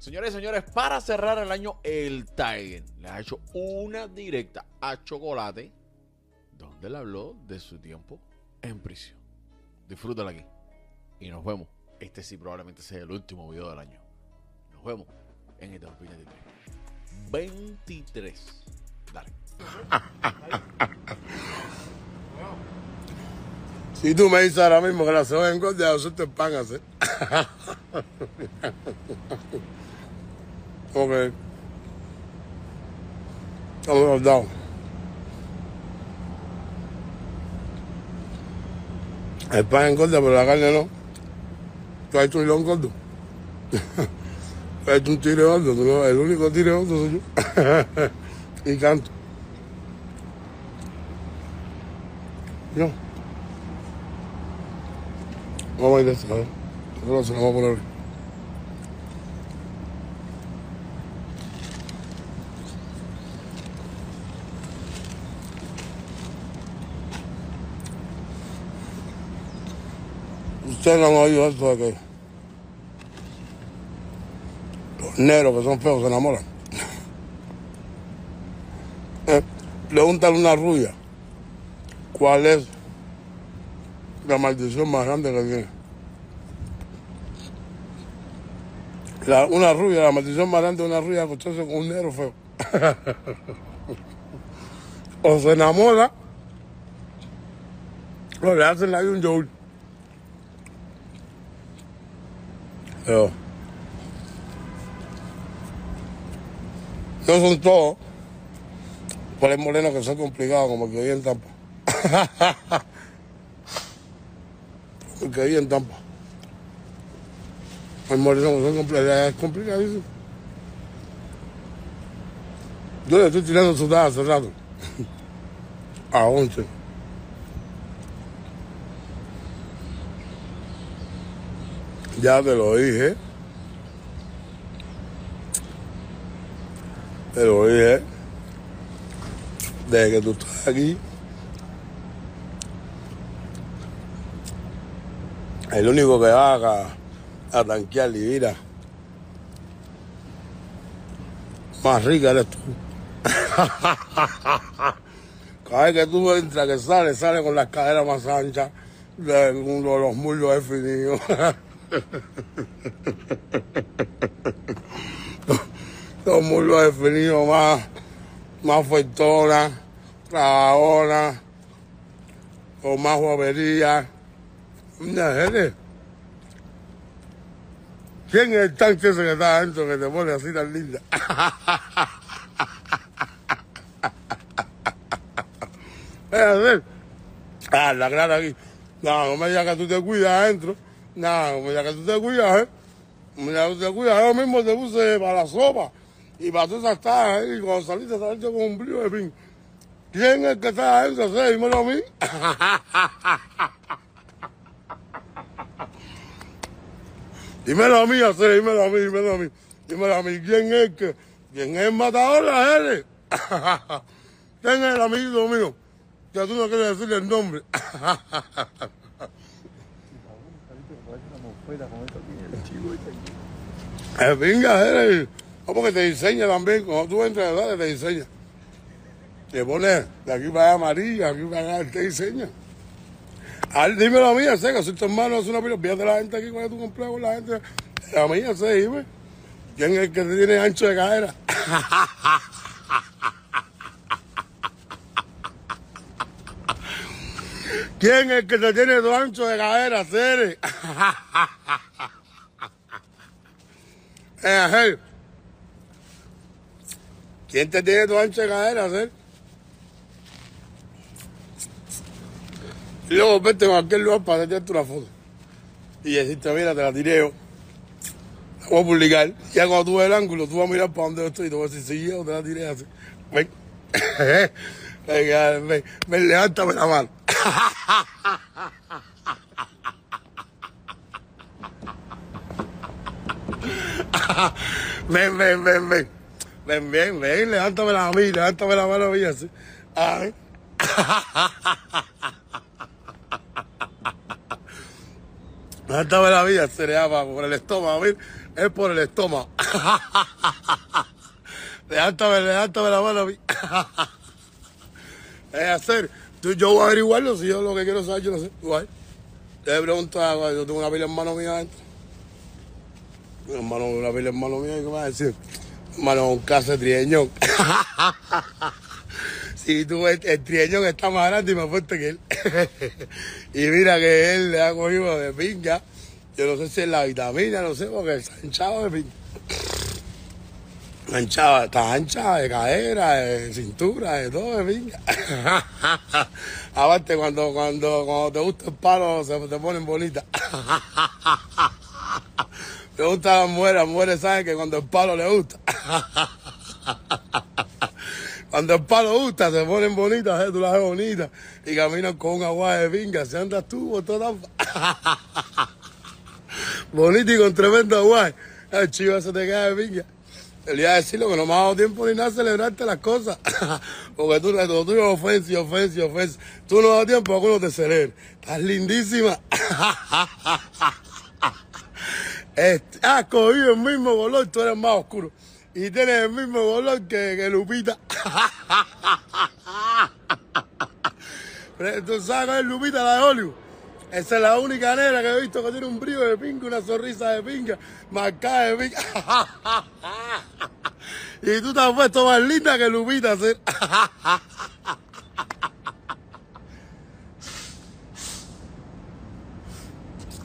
Señores y señores, para cerrar el año, el Tiger le ha hecho una directa a Chocolate, donde le habló de su tiempo en prisión. Disfrútala aquí. Y nos vemos. Este sí probablemente sea el último video del año. Nos vemos en el 2023. 23. Dale. Si tú me dices ahora mismo que la semana en Gordia eso te pan hacer. ok. Los dados. El pan engorda, pero la carne no. Tú has hecho un hilón gordo. Tú has hecho un tiro gordo. tú no- el único tiro gordo soy yo. y canto. No. Vamos a ir a a ver. Ahora se la vamos a poner. Ustedes no han oído esto de que los negros que son feos se enamoran. Eh, Pregúntale una rubia cuál es la maldición más grande que tiene. La- una rubia, la maldición más grande de una rubia acostarse con un negro feo. o se enamora o le hacen la un yogur. Pero no son todos por el moreno que son complicados como que vive en Tampa. el que en Tampa. El moreno que son complicados es complicadísimo. Yo le estoy tirando su hace rato. A 11. Ya te lo dije. Te lo dije. Desde que tú estás aquí. El único que va a, a tanquear Livira. Más rica eres tú. Cada vez que tú entras, que sales, sales con las caderas más anchas, de, de los muslos definidos. los muslos definidos más, más fuertonas, trabajonas, con más guavería. Mira, gente. ¿Quién es el tanque ese que está adentro que te pone así tan linda? ¿Es así? Ah, la clara aquí. No, no me digas que tú te cuidas adentro. Me digas que tú te cuidas, ¿eh? Mira, tú te cuidas. Yo mismo te puse para la sopa y para todas esas ¿eh? Y cuando saliste, saliste con un brillo de pin. ¿Quién es que está adentro? ¿Sí? Dímelo a mí. Dímelo a mí, hacer, dímelo a mí, dímelo a mí. Dímelo a mí, ¿quién es que, quién es matador de él? ¿Quién es el amiguito mío? Que tú no quieres decirle el nombre. Es venga, eres. No, porque te diseña también. Cuando tú entras de edad, te diseña. Te pone de aquí para allá amarilla, de aquí para allá, te diseña. A ver, dímelo a mí, sé que soy tu hermano, es una pila. Fíjate la gente aquí, cuando tu cumpleaños, la gente. A mí, sé, dime. ¿Quién es el que te tiene ancho de cadera? ¿Quién es el que te tiene dos ancho de cadera, Cere? Eh. ¿Quién te tiene dos ancho de cadera, Cere? Y luego vete a cualquier lugar para hacerte una foto. Y decirte, mira, te la tiré yo. La voy a publicar. Ya cuando tú ves el ángulo, tú vas a mirar para donde yo estoy y te voy a decir, sí, yo te la tiré así. Ven. Venga, ven, ven, levántame la mano. ven, ven, ven, ven. Ven, ven, ven, levántame la mano, levántame la mano mía así. Ay. Levántame la vida, se le llama por el estómago, ¿ves? Es por el estómago. levántame, levántame la mano a mí. es hacer, tú, yo voy a averiguarlo, si yo lo que quiero saber, yo no sé, igual. Le pregunto, a- yo tengo una pila hermano mío adentro. Hermano, una pila hermano mío, ¿y ¿qué me va a decir? Hermano, un caso de trieñón. Si tú ves, el trieñón está más grande y más fuerte que él. y mira que él le ha cogido de pinga. Yo no sé si es la vitamina, no sé, porque está hinchado de pinga. Anchado, está ancha de cadera, de cintura, de todo, de pinga. Aparte, cuando, cuando, cuando te gusta el palo, se te ponen bonitas. Me gustan las mujeres, las mujeres saben que cuando el palo le gusta. Cuando el palo gusta, se ponen bonitas, ¿eh? tú las ves bonitas y caminan con un agua de pinga, se andas tú por toda Bonita y con tremendo agua. El chivo se te cae de pinga. Le iba a decirlo que no me ha dado tiempo ni nada celebrarte las cosas. Porque tú, lo tuyo es ofensa, ofensa. Tú no das tiempo a que uno te celebre. Estás lindísima. Este, has cogido el mismo color, tú eres más oscuro. Y tienes el mismo color que, que Lupita. ¿Tú sabes cuál es Lupita, la de Hollywood? Esa es la única negra que he visto que tiene un brillo de pinga, una sonrisa de pinga, marcada de pinga. y tú te has puesto más linda que Lupita. ¿sí?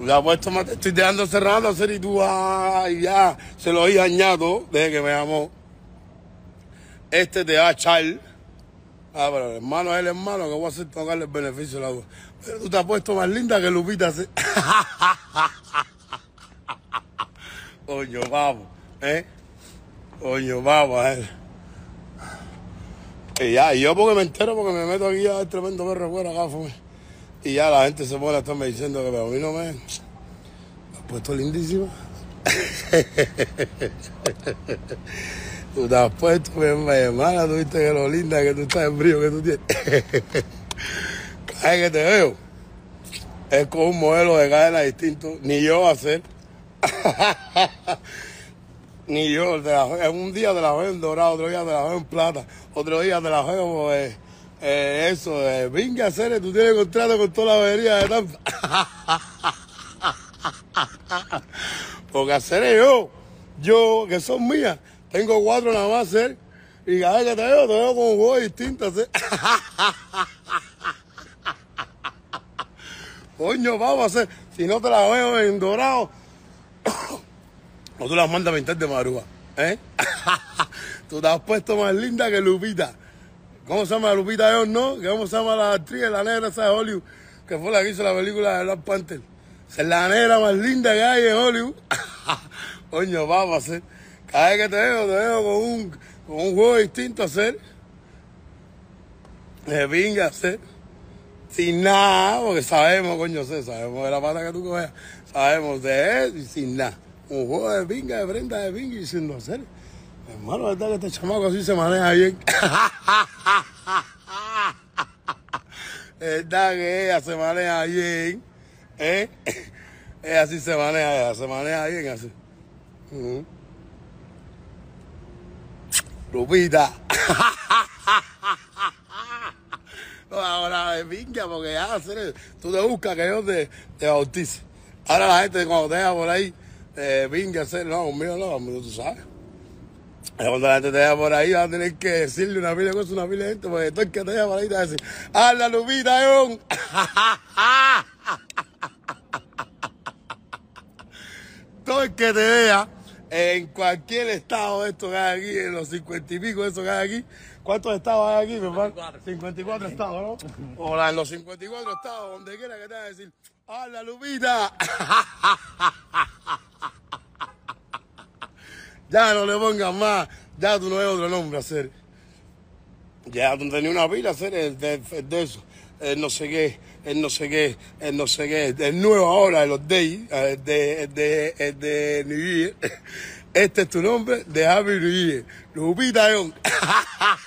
La puesto más, estoy dejando cerrado hacer y tú ay, ya se lo he dañado desde que me llamó. Este te va a echar. Ah, pero el hermano es el hermano que voy a hacer tocarle el beneficio de la duda. Tú te has puesto más linda que Lupita. ¿sí? Coño, vamos, ¿eh? Coño, vamos, eh. Y ya, y yo porque me entero, porque me meto aquí a ver tremendo perro fuera acá, fue. Y ya la gente se pone a estarme diciendo que pero a mí no me... Me has puesto lindísima. tú te has puesto, mi hermana, tú viste que lo linda que tú estás, el brillo que tú tienes. Vez que te veo, es con un modelo de cadena distinto. Ni yo a ser. Ni yo, te la juego- un día te la juego en dorado, otro día te la juego en plata, otro día te la juego eh, eh, eso, eh, venga, Cere, tú tienes contrato con toda la avería de Tampa. Porque hacer yo, yo, que son mías, tengo cuatro nada más hacer, y cada vez que te veo, te veo con un juego distinto hacer. Coño, vamos a hacer, si no te la veo en dorado, o tú las mandas a pintar de madrugada, ¿eh? tú te has puesto más linda que Lupita. ¿Cómo se llama Lupita Jones, no? ¿Que ¿Cómo se llama la actriz, la negra esa de Hollywood? Que fue la que hizo la película de Black Panther. Es la negra más linda que hay en Hollywood. Coño, vamos a hacer. Cada vez que te veo, te veo con un, con un juego distinto a hacer. De pinga hacer. Sin nada, porque sabemos, coño, sé, sabemos de la pata que tú coges. Sabemos de eso y sin nada. Un juego de pinga, de prenda de pinga y sin hacer. Hermano, ¿verdad que este chamaco así se maneja bien? ¿Verdad que ella se maneja bien? ¿Eh? Ella así se maneja, ella se maneja bien así. Ujú. Lupita. Ahora de porque hacer, tú te buscas que yo te, te bautice. Ahora la gente cuando te deja por ahí, eh, pinga, hacer, no, conmigo no, tú sabes. Cuando la gente te deja por ahí, vas a tener que decirle una pila de cosas, una pila de gente, porque todo el que te deja por ahí te va a decir, ¡Habla, Lupita, John! todo el que te vea en cualquier estado de estos que hay aquí, en los cincuenta y pico de estos que hay aquí, ¿cuántos estados hay aquí, mi hermano? 54 estados, ¿no? O la- en los 54 estados, donde quiera que te vaya a decir, ¡Habla, Lupita! ya no le pongas más, ya tú no ves otro nombre hacer. Ya tú tenías una pila hacer el de, de eso, el no sé qué, el no sé qué, el no sé qué, el nuevo ahora de los Day, el de, el de, el de New Year. Este es tu nombre de Happy New Lupita Young.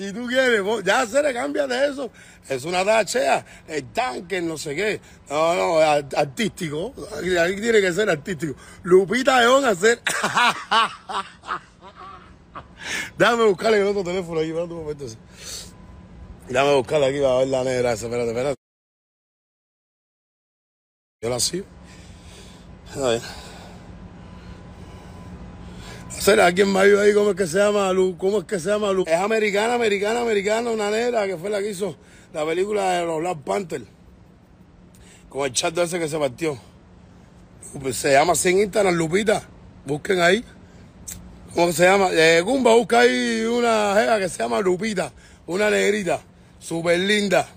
Si tú quieres, ya se le cambia de eso. Es una tachea, el tanque, no sé qué. No, no, ar- artístico. Aquí tiene que ser artístico. Lupita León hacer. Déjame buscarle el otro teléfono aquí, espérate un momento. Déjame buscarle aquí para ver la negra esa, espérate, espérate. Yo la sigo. A ver. Hacer alguien me ayuda ahí, ¿cómo es que se llama? Lu? ¿Cómo es que se llama? Lu? Es americana, americana, americana, una negra que fue la que hizo la película de los Black Panther. Con el chat ese que se partió. Se llama sin Instagram, Lupita. Busquen ahí. ¿Cómo se llama? Eh, Gumba, busca ahí una jeva que se llama Lupita. Una negrita. Súper linda.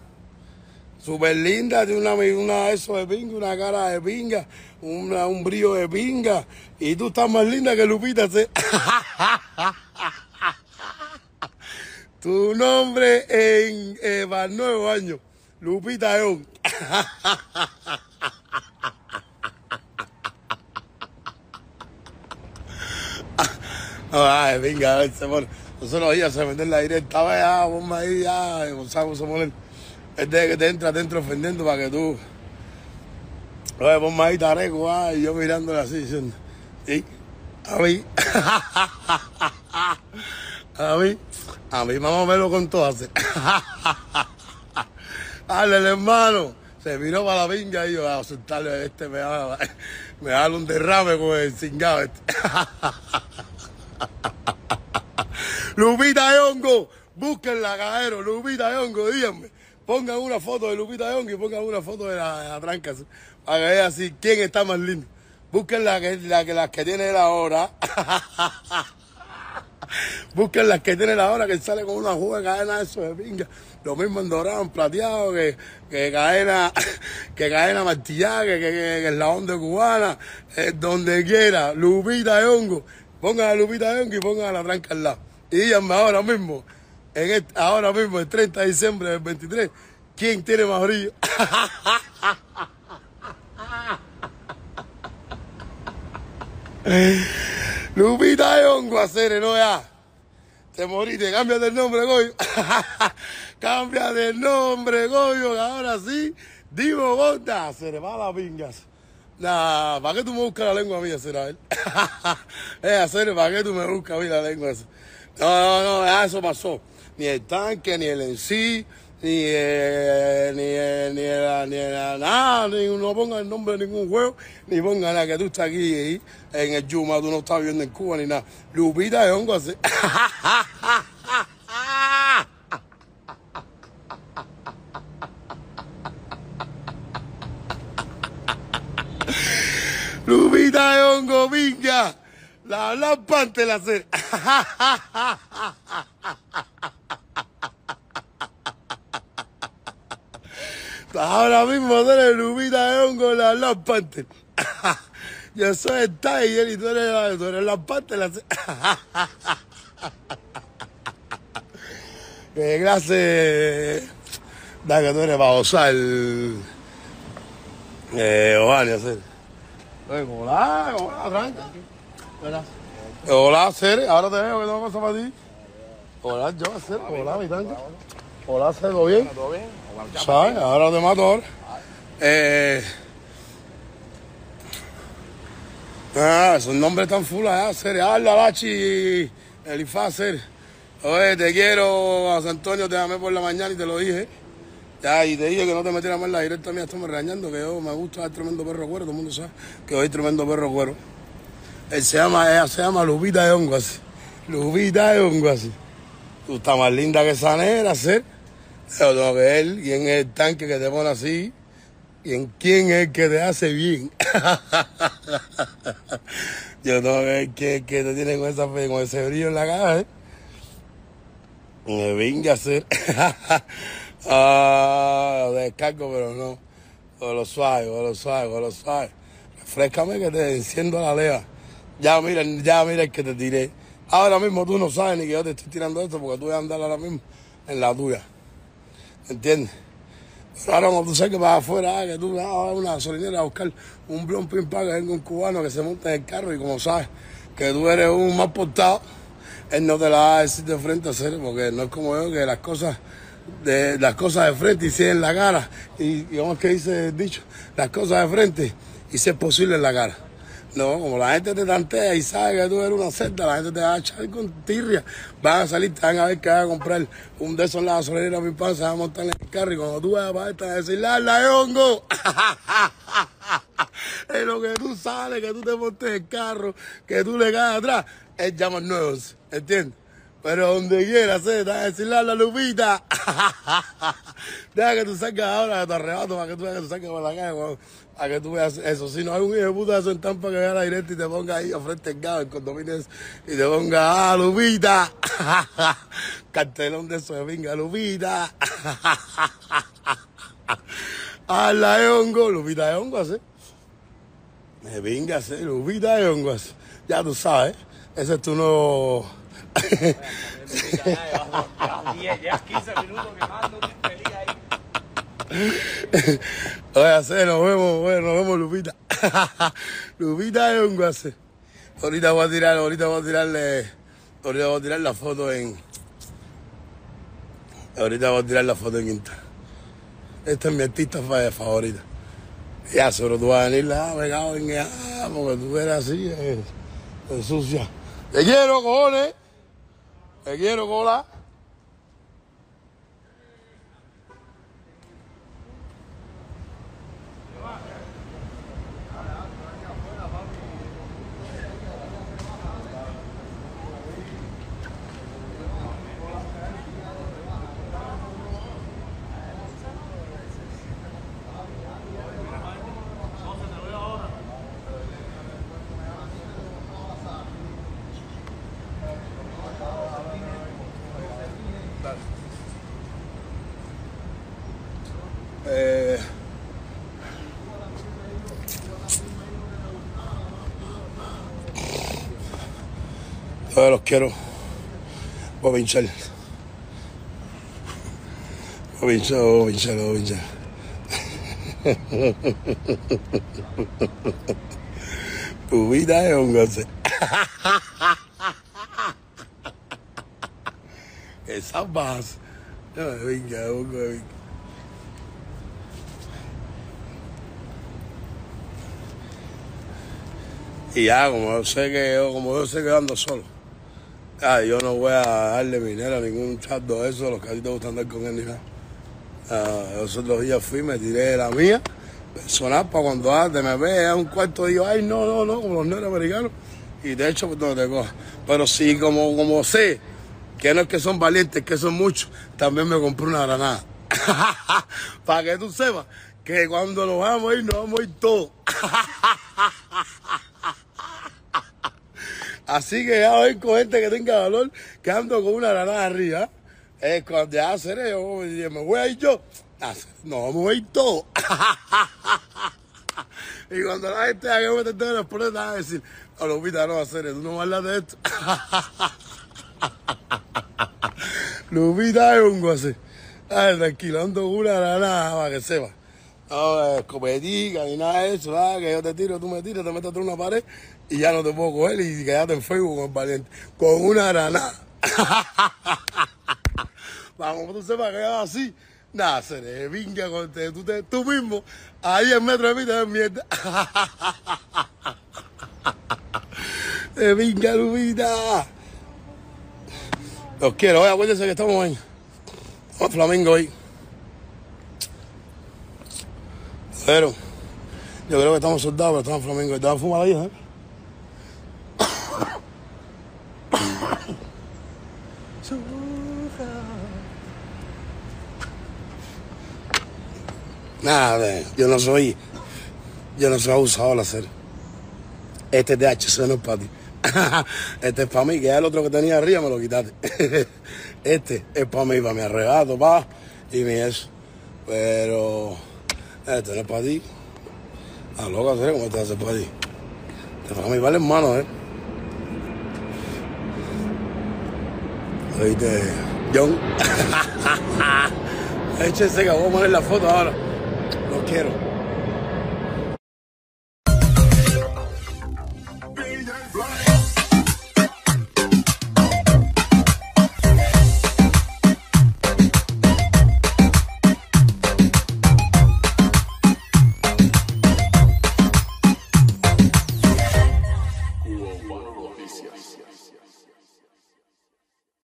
Súper linda, tiene una, una eso de pinga, una cara de pinga, una, un brillo de pinga. Y tú estás más linda que Lupita. ¿sí? tu nombre en eh, para el nuevo año, Lupita León. Ay, venga, a ver, se pone. Nosotros ya se meten la directa, vaya, bomba ahí, ya, Gonzalo se pone. Es de que te entra dentro ofendiendo para que tú. Oye, ponme ahí tareco, ah, y yo mirándole así diciendo. ¿Y? A mí. a mí. A mí, vamos a verlo con todas. Dale, el hermano. Se miró para la pinga y yo a sentarle este me da, me da un derrame con el cingado este. Lupita de hongo, búsquenla, cajero, Lupita de hongo, díganme. Pongan una foto de Lupita de hongo y pongan una foto de la, de tranca, para que vean así quién está más lindo. Busquen la que, la que, las que tiene él ahora. Busquen las que tiene la hora que sale con una juga de cadena eso de pinga. Lo mismo en dorado, en plateado, que, que cadena, que cadena martillada, que, que, que, es la onda cubana, eh, donde quiera, Lupita de hongo. Pongan a Lupita de hongo y pongan a la tranca al lado. Y díganme ahora mismo, en ahora mismo, el 30 de diciembre del 23, ¿quién tiene más brillo? Lupita de hongo, hacer no ya. Te moriste, cámbiate el nombre, Goyo. cámbiate el nombre, Goyo, ahora sí, digo, Gonda, se le va la pingas. Nah, ¿para qué tú me buscas la lengua mía, será él? eh, hacer, ¿para qué tú me buscas a mí la lengua esa? No, no, no, ya eso pasó. Ni el tanque, ni el en sí, ni el, ni el, ni el, ni nada, ni no ponga el nombre de ningún juego, ni ponga nada, que tú estás aquí ahí, en el Yuma, tú no estás viviendo en Cuba ni nada. Lupita de hongo así. Lupita de hongo, vinga. La lampante la hacer. Ahora mismo tú eres Lupita de hongo, la lampante. Yo soy el Tiger y tú eres, la- tú eres la lampante la hacer. Qué clase. Da que tú eres babosa el. Eh, Ojani, hacer. Hola, hola, tranca. Hola, Cere, ahora te veo que tengo cosas para ti. Hola, yo, Cere, hola, mi tanque. Hola, Cere, ¿todo bien? ¿Todo bien? ¿Sabes? Ahora te mato ahora. Eh. Ah, esos nombres tan full allá, Cere. Habla, Lachi, Elifaz, Cere. Oye, te quiero, San Antonio, te llamé por la mañana y te lo dije. Ya, y te dije que no te metieras más la directa mía, estoy me regañando, que yo me gusta dar tremendo perro cuero, todo el mundo sabe que soy tremendo perro cuero. Él se llama, ella se llama Lupita de Hongo así. Lupita de Hongo así. Tú estás más linda que esa negra, ser. Yo tengo que ver quién es el tanque que te pone así y en quién es el que te hace bien. Yo tengo que ver quién es el que te tiene con, esa, con ese brillo en la cara, ¿eh? Me venga a hacer. ah, descargo, pero no. Con lo suave, con lo suave, con lo suave. Refrescame que te enciendo la lea. Ya mira, ya mira el que te tiré. Ahora mismo tú no sabes ni que yo te estoy tirando esto porque tú vas a andar ahora mismo en la tuya. ¿Entiendes? Pero ahora cuando tú sabes que vas afuera, ah, que tú vas a una gasolinera a buscar un blon pin que venga un cubano que se monte en el carro y como sabes que tú eres un mal portado, él no te la va a decir de frente a hacer, porque no es como yo que las cosas de las cosas de frente y si en la cara. Y digamos que dice el dicho, las cosas de frente y si es posible en la cara. No, como la gente te tantea y sabe que tú eres una celda, la gente te va a echar con tirria. Van a salir, te van a ver que van a comprar un de esos en la gasolinera, mi pan, se van a montar en el carro y cuando tú vas a esta a decir, ¡la, la hongo! es lo que tú sales, que tú te montes el carro, que tú le caes atrás, es llamas nuevos, ¿entiendes? Pero donde quiera, se te va a ¡la, lupita! Deja que tú salgas ahora de tu arrebato para que tú veas que tú salgas por la calle a que tú veas eso. Si no hay un hijo de puta eso en Tampa que vea la directa y te ponga ahí a frente del gado, el condominio y te ponga, ¡ah, Lupita! Cartelón de eso de venga, Lupita. ¡Ah, la de hongo! Lupita de hongo, así. Me venga, Lupita de hongo. Ya tú sabes, ese es tu nuevo... Ya 15 minutos que mando feliz ahí. Oye, nos vemos, vemos, Lupita. Lupita es un guase. Ahorita voy a tirar, ahorita voy a tirarle, ahorita voy a tirar la foto en, ahorita voy a tirar la foto en Instagram. Esta es mi artista fa- favorita. Ya, solo tú vas a venir la pegado en ah, porque tú eres así, es, es sucia. Te quiero, cojones. Te quiero, cola. Eh, todos los quiero. Voy a pinchar. Voy a pinchar, voy a pinchar, voy a pinchar. Tu vida es un goce. Esas vas. Venga, venga, venga. Y ya, como yo sé que yo, como yo sé que ando solo, ah, yo no voy a darle dinero a ningún chato de eso, los que a ti te gustan andar con él ni nada. Ah, los otros días fui, me tiré la mía, personal, para cuando antes me vea un cuarto, digo, ay, no, no, no, como los negros americanos, y de hecho, pues no te coja. Pero sí, como, como sé que no es que son valientes, que son muchos, también me compré una granada. para que tú sepas que cuando nos vamos a ir, nos vamos a ir todos. Así que ya voy con gente que tenga valor, que ando con una granada arriba. Es cuando ya seré, yo me voy a ir yo. Ah, No, vamos a ir todos. y cuando la gente haga que meterte en el problema, va a decir, a Lupita no va a hacer eso, no hablar de esto. Lupita es un guase. Ay, tranquilo, ando con una granada para que sepa. No, escopetica ni nada de eso, que yo te tiro, tú me tiras, te metes entre una pared y ya no te puedo coger y quedarte en Facebook con el valiente. Con una granada. Vamos, tú sepas que yo así, nada, se le vinga con te, tú, te- tú mismo, ahí en metro de mí te ves mierda. Te Lupita. Los quiero, oye, acuérdense que estamos en, en Flamingo hoy. Pero, yo creo que estamos soldados, pero estamos en Flamengo. ¿Te vas a fumar ahí, eh? Nada, yo no soy, yo no soy abusador hacer. Este es de HC, no es para ti. Este es para mí, que ya el otro que tenía arriba me lo quitaste. Este es para mí, para mi arrebato, pa, y mi eso. Pero, este no es para ti. A loca, hacer como te hace para ti. Este para mí vale hermano, eh. Oíste, John. Échese que voy a poner la foto ahora. Lo quiero.